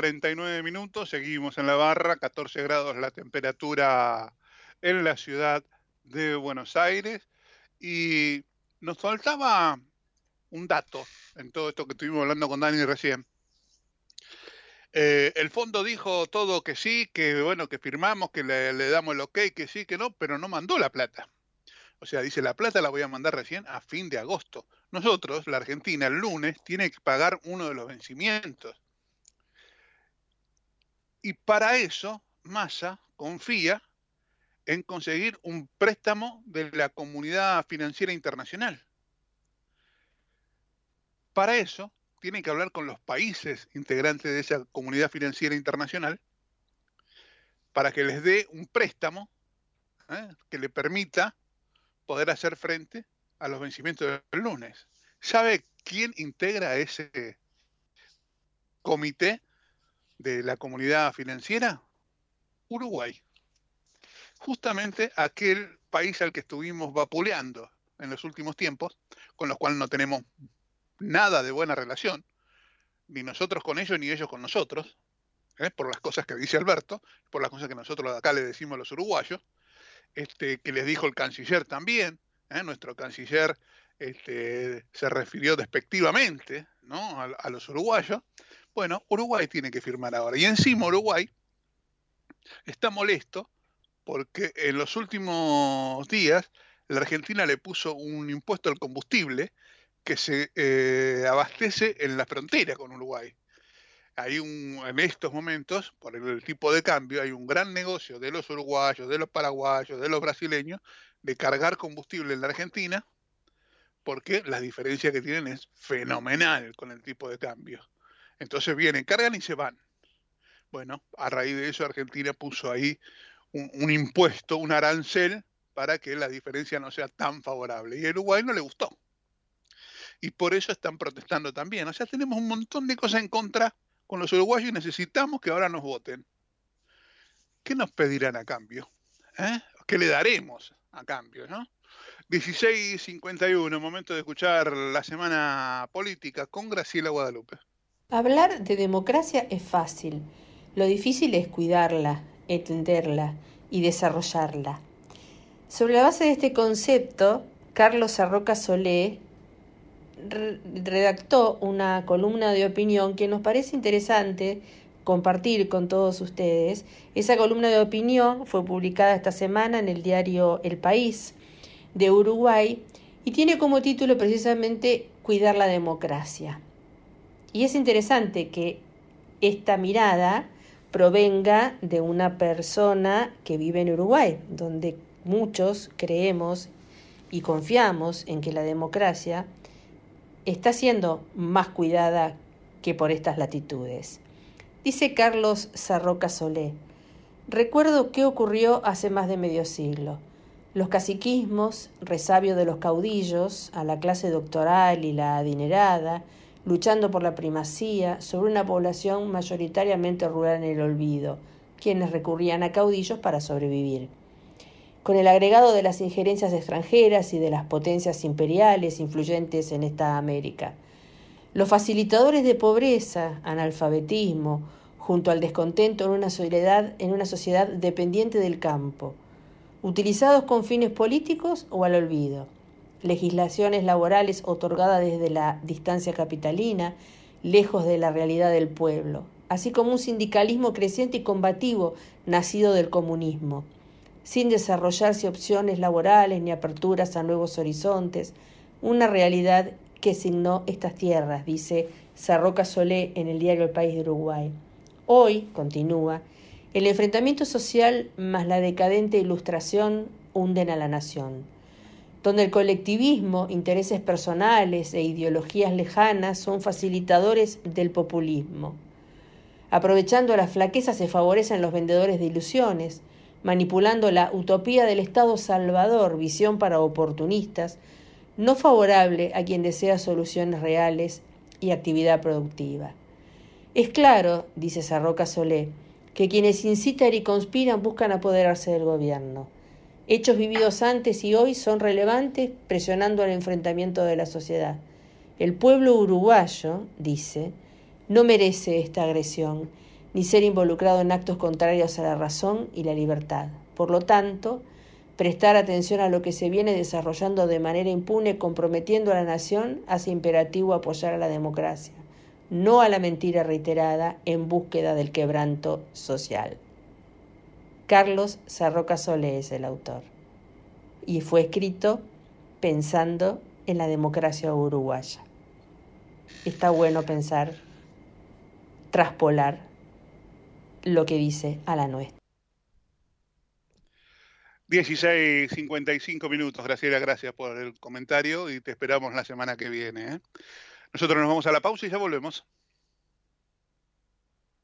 49 minutos, seguimos en la barra, 14 grados la temperatura en la ciudad de Buenos Aires y nos faltaba un dato en todo esto que estuvimos hablando con Dani recién. Eh, el fondo dijo todo que sí, que bueno, que firmamos, que le, le damos el ok, que sí, que no, pero no mandó la plata. O sea, dice, la plata la voy a mandar recién a fin de agosto. Nosotros, la Argentina, el lunes, tiene que pagar uno de los vencimientos. Y para eso, Massa confía en conseguir un préstamo de la comunidad financiera internacional. Para eso, tienen que hablar con los países integrantes de esa comunidad financiera internacional para que les dé un préstamo ¿eh? que le permita poder hacer frente a los vencimientos del lunes. ¿Sabe quién integra ese comité de la comunidad financiera? Uruguay. Justamente aquel país al que estuvimos vapuleando en los últimos tiempos, con los cuales no tenemos nada de buena relación, ni nosotros con ellos, ni ellos con nosotros, ¿eh? por las cosas que dice Alberto, por las cosas que nosotros acá le decimos a los uruguayos, este, que les dijo el canciller también, ¿eh? nuestro canciller este, se refirió despectivamente ¿no? a los uruguayos. Bueno, Uruguay tiene que firmar ahora. Y encima Uruguay está molesto porque en los últimos días la Argentina le puso un impuesto al combustible que se eh, abastece en la frontera con Uruguay. Hay un, en estos momentos, por el tipo de cambio, hay un gran negocio de los uruguayos, de los paraguayos, de los brasileños, de cargar combustible en la Argentina, porque la diferencia que tienen es fenomenal con el tipo de cambio. Entonces vienen, cargan y se van. Bueno, a raíz de eso Argentina puso ahí un, impuesto, un arancel, para que la diferencia no sea tan favorable. Y a Uruguay no le gustó y por eso están protestando también. O sea, tenemos un montón de cosas en contra con los uruguayos y necesitamos que ahora nos voten. ¿Qué nos pedirán a cambio? ¿Eh? ¿Qué le daremos a cambio? ¿no? 16.51, momento de escuchar la semana política con Graciela Guadalupe. Hablar de democracia es fácil. Lo difícil es cuidarla, entenderla y desarrollarla. Sobre la base de este concepto, Carlos Sarroca Solé redactó una columna de opinión que nos parece interesante compartir con todos ustedes. Esa columna de opinión fue publicada esta semana en el diario El País de Uruguay y tiene como título precisamente Cuidar la democracia. Y es interesante que esta mirada provenga de una persona que vive en Uruguay, donde muchos creemos y confiamos en que la democracia está siendo más cuidada que por estas latitudes. Dice Carlos Sarroca Solé, recuerdo qué ocurrió hace más de medio siglo. Los caciquismos, resabio de los caudillos, a la clase doctoral y la adinerada, luchando por la primacía sobre una población mayoritariamente rural en el olvido, quienes recurrían a caudillos para sobrevivir. Con el agregado de las injerencias extranjeras y de las potencias imperiales influyentes en esta América, los facilitadores de pobreza, analfabetismo, junto al descontento en una sociedad, en una sociedad dependiente del campo, utilizados con fines políticos o al olvido, legislaciones laborales otorgadas desde la distancia capitalina, lejos de la realidad del pueblo, así como un sindicalismo creciente y combativo nacido del comunismo, sin desarrollarse opciones laborales ni aperturas a nuevos horizontes, una realidad que signó estas tierras, dice Sarroca Solé en el diario El País de Uruguay. Hoy, continúa, el enfrentamiento social más la decadente ilustración hunden a la nación, donde el colectivismo, intereses personales e ideologías lejanas son facilitadores del populismo. Aprovechando la flaqueza se favorecen los vendedores de ilusiones, manipulando la utopía del Estado salvador, visión para oportunistas, no favorable a quien desea soluciones reales y actividad productiva. Es claro, dice Sarroca Solé, que quienes incitan y conspiran buscan apoderarse del gobierno. Hechos vividos antes y hoy son relevantes presionando al enfrentamiento de la sociedad. El pueblo uruguayo, dice, no merece esta agresión, ni ser involucrado en actos contrarios a la razón y la libertad. Por lo tanto, prestar atención a lo que se viene desarrollando de manera impune comprometiendo a la nación hace imperativo apoyar a la democracia no a la mentira reiterada en búsqueda del quebranto social. Carlos Sarroca Sole es el autor y fue escrito pensando en la democracia uruguaya. Está bueno pensar, traspolar lo que dice a la nuestra. 16.55 minutos, Graciela, gracias por el comentario y te esperamos la semana que viene. ¿eh? Nosotros nos vamos a la pausa y ya volvemos.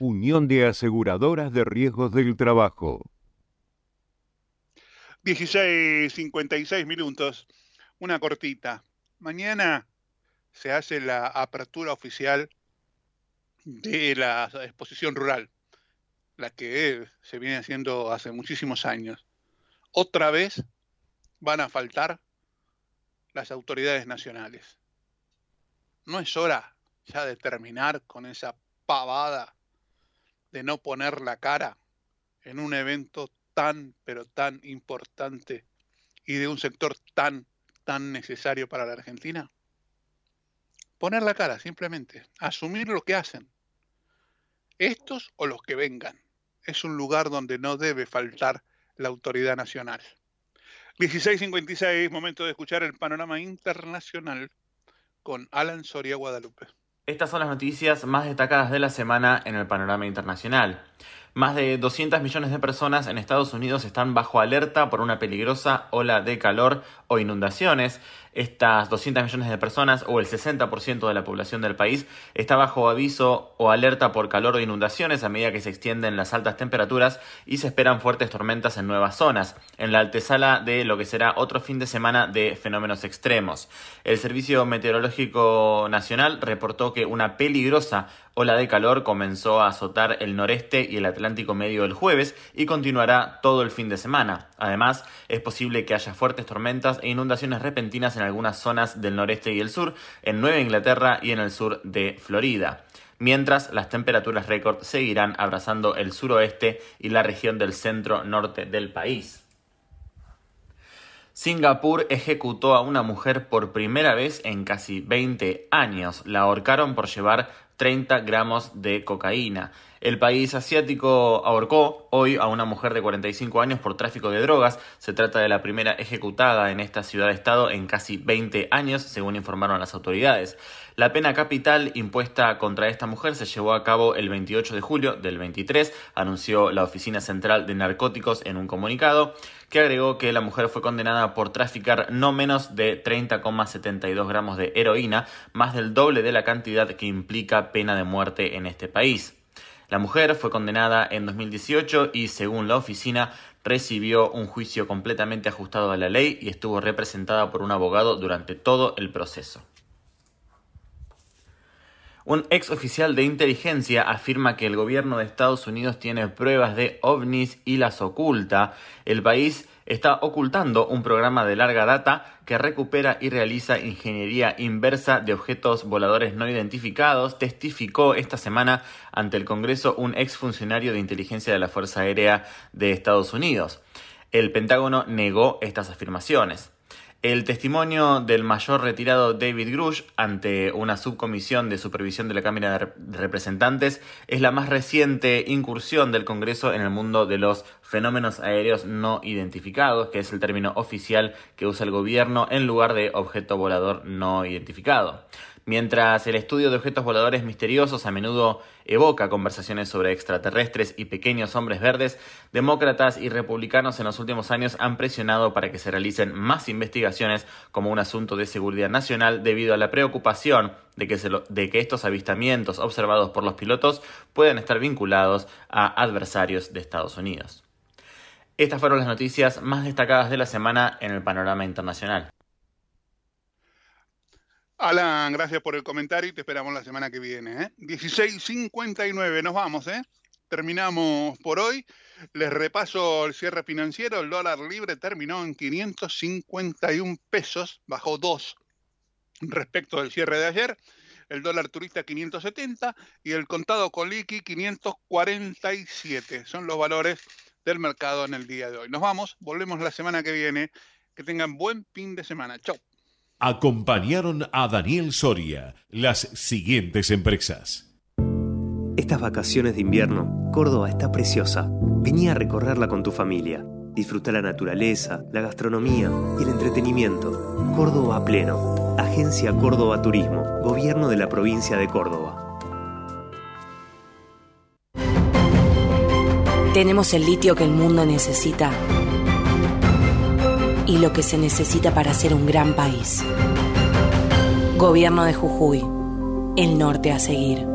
Unión de Aseguradoras de Riesgos del Trabajo. 16.56 minutos, una cortita. Mañana se hace la apertura oficial de la exposición rural, la que se viene haciendo hace muchísimos años. Otra vez van a faltar las autoridades nacionales. ¿No es hora ya de terminar con esa pavada de no poner la cara en un evento tan, pero tan importante y de un sector tan, tan necesario para la Argentina? Poner la cara, simplemente. Asumir lo que hacen. Estos o los que vengan. Es un lugar donde no debe faltar la autoridad nacional. 16.56, momento de escuchar el panorama internacional con Alan Soria Guadalupe. Estas son las noticias más destacadas de la semana en el panorama internacional. Más de 200 millones de personas en Estados Unidos están bajo alerta por una peligrosa ola de calor o inundaciones. Estas 200 millones de personas, o el 60% de la población del país, está bajo aviso o alerta por calor o inundaciones a medida que se extienden las altas temperaturas y se esperan fuertes tormentas en nuevas zonas, en la antesala de lo que será otro fin de semana de fenómenos extremos. El Servicio Meteorológico Nacional reportó que una peligrosa ola de calor comenzó a azotar el noreste y el Atlántico medio el jueves y continuará todo el fin de semana. Además, es posible que haya fuertes tormentas e inundaciones repentinas en algunas zonas del noreste y el sur, en Nueva Inglaterra y en el sur de Florida. Mientras las temperaturas récord seguirán abrazando el suroeste y la región del centro norte del país. Singapur ejecutó a una mujer por primera vez en casi 20 años. La ahorcaron por llevar 30 gramos de cocaína. El país asiático ahorcó hoy a una mujer de 45 años por tráfico de drogas. Se trata de la primera ejecutada en esta ciudad-estado en casi 20 años, según informaron las autoridades. La pena capital impuesta contra esta mujer se llevó a cabo el 28 de julio del 23, anunció la Oficina Central de Narcóticos en un comunicado, que agregó que la mujer fue condenada por traficar no menos de 30,72 gramos de heroína, más del doble de la cantidad que implica pena de muerte en este país. La mujer fue condenada en 2018 y, según la oficina, recibió un juicio completamente ajustado a la ley y estuvo representada por un abogado durante todo el proceso. Un ex oficial de inteligencia afirma que el gobierno de Estados Unidos tiene pruebas de ovnis y las oculta. El país está ocultando un programa de larga data que recupera y realiza ingeniería inversa de objetos voladores no identificados, testificó esta semana ante el Congreso un exfuncionario de inteligencia de la Fuerza Aérea de Estados Unidos. El Pentágono negó estas afirmaciones. El testimonio del mayor retirado David Grush ante una subcomisión de supervisión de la Cámara de Representantes es la más reciente incursión del Congreso en el mundo de los fenómenos aéreos no identificados, que es el término oficial que usa el gobierno en lugar de objeto volador no identificado. Mientras el estudio de objetos voladores misteriosos a menudo evoca conversaciones sobre extraterrestres y pequeños hombres verdes, demócratas y republicanos en los últimos años han presionado para que se realicen más investigaciones como un asunto de seguridad nacional debido a la preocupación de que, de que estos avistamientos observados por los pilotos puedan estar vinculados a adversarios de Estados Unidos. Estas fueron las noticias más destacadas de la semana en el panorama internacional. Alan, gracias por el comentario y te esperamos la semana que viene. ¿eh? 16.59, nos vamos, ¿eh? Terminamos por hoy. Les repaso el cierre financiero. El dólar libre terminó en 551 pesos, bajó 2 respecto del cierre de ayer. El dólar turista 570 y el contado con liqui 547. Son los valores del mercado en el día de hoy. Nos vamos, volvemos la semana que viene. Que tengan buen fin de semana. Chau. Acompañaron a Daniel Soria las siguientes empresas. Estas vacaciones de invierno, Córdoba está preciosa. Vení a recorrerla con tu familia. Disfruta la naturaleza, la gastronomía y el entretenimiento. Córdoba a pleno. Agencia Córdoba Turismo. Gobierno de la provincia de Córdoba. Tenemos el litio que el mundo necesita y lo que se necesita para ser un gran país. Gobierno de Jujuy. El norte a seguir.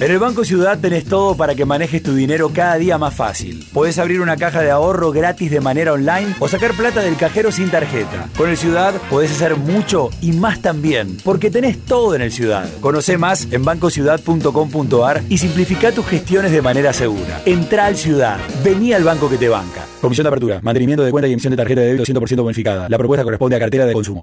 En el Banco Ciudad tenés todo para que manejes tu dinero cada día más fácil. Podés abrir una caja de ahorro gratis de manera online o sacar plata del cajero sin tarjeta. Con el Ciudad podés hacer mucho y más también, porque tenés todo en el Ciudad. Conoce más en bancociudad.com.ar y simplifica tus gestiones de manera segura. Entra al Ciudad. Vení al banco que te banca. Comisión de apertura, mantenimiento de cuenta y emisión de tarjeta de débito 100% bonificada. La propuesta corresponde a cartera de consumo.